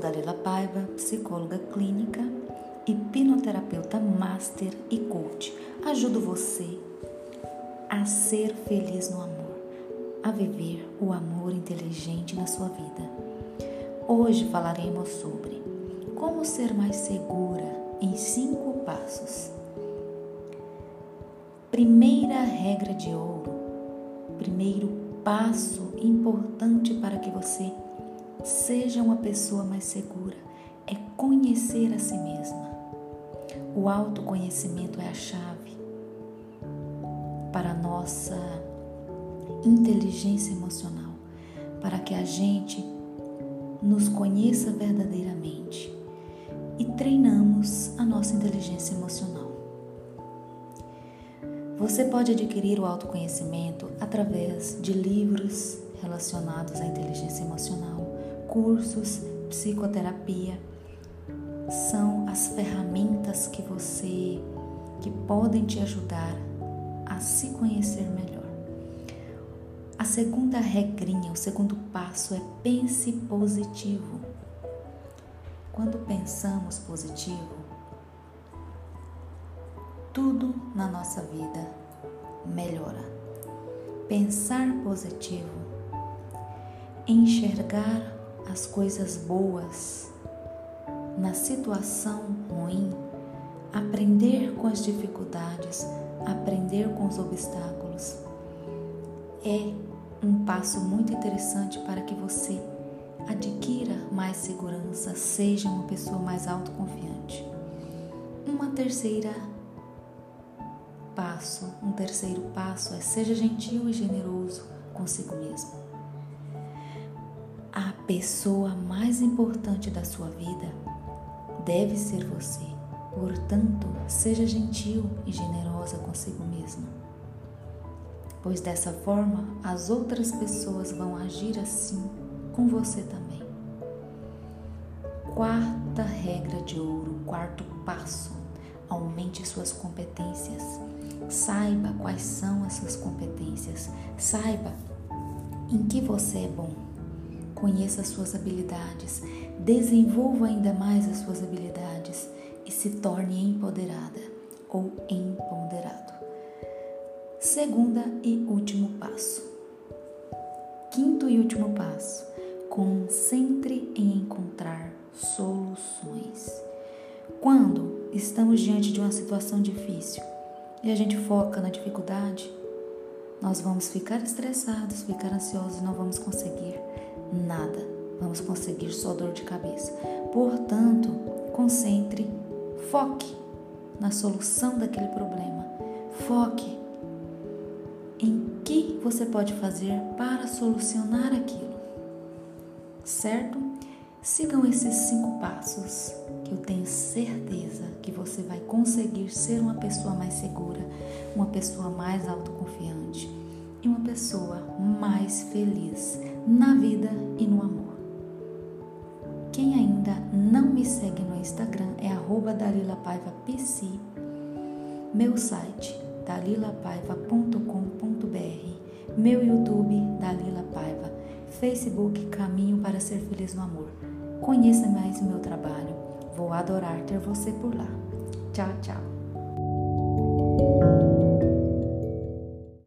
Dalila Paiva, psicóloga clínica, hipnoterapeuta master e coach. Ajudo você a ser feliz no amor, a viver o amor inteligente na sua vida. Hoje falaremos sobre como ser mais segura em cinco passos. Primeira regra de ouro, primeiro passo importante para que você seja uma pessoa mais segura é conhecer a si mesma. O autoconhecimento é a chave para a nossa inteligência emocional, para que a gente nos conheça verdadeiramente e treinamos a nossa inteligência emocional. Você pode adquirir o autoconhecimento através de livros relacionados à inteligência emocional, cursos, psicoterapia. São as ferramentas que você que podem te ajudar a se conhecer melhor. A segunda regrinha, o segundo passo é pense positivo. Quando pensamos positivo, tudo na nossa vida melhora. Pensar positivo, enxergar as coisas boas na situação ruim, aprender com as dificuldades, aprender com os obstáculos, é um passo muito interessante para que você adquira mais segurança, seja uma pessoa mais autoconfiante. Uma terceira passo, um terceiro passo é seja gentil e generoso consigo mesmo. A pessoa mais importante da sua vida deve ser você. Portanto, seja gentil e generosa consigo mesma. Pois dessa forma as outras pessoas vão agir assim com você também. Quarta regra de ouro, quarto passo: aumente suas competências. Saiba quais são as suas competências. Saiba em que você é bom. Conheça as suas habilidades. Desenvolva ainda mais as suas habilidades e se torne empoderada ou empoderado. Segunda e último passo. Quinto e último passo. Concentre em encontrar soluções. Quando estamos diante de uma situação difícil, e a gente foca na dificuldade, nós vamos ficar estressados, ficar ansiosos não vamos conseguir nada. Vamos conseguir só dor de cabeça. Portanto, concentre, foque na solução daquele problema. Foque em que você pode fazer para solucionar aquilo. Certo? Sigam esses cinco passos que eu tenho certeza que você vai conseguir ser uma pessoa mais segura, uma pessoa mais autoconfiante pessoa mais feliz na vida e no amor. Quem ainda não me segue no Instagram é @dalilapaivapc. Meu site dalilapaiva.com.br, meu YouTube Dalila Paiva, Facebook Caminho para ser feliz no amor. Conheça mais o meu trabalho. Vou adorar ter você por lá. Tchau, tchau.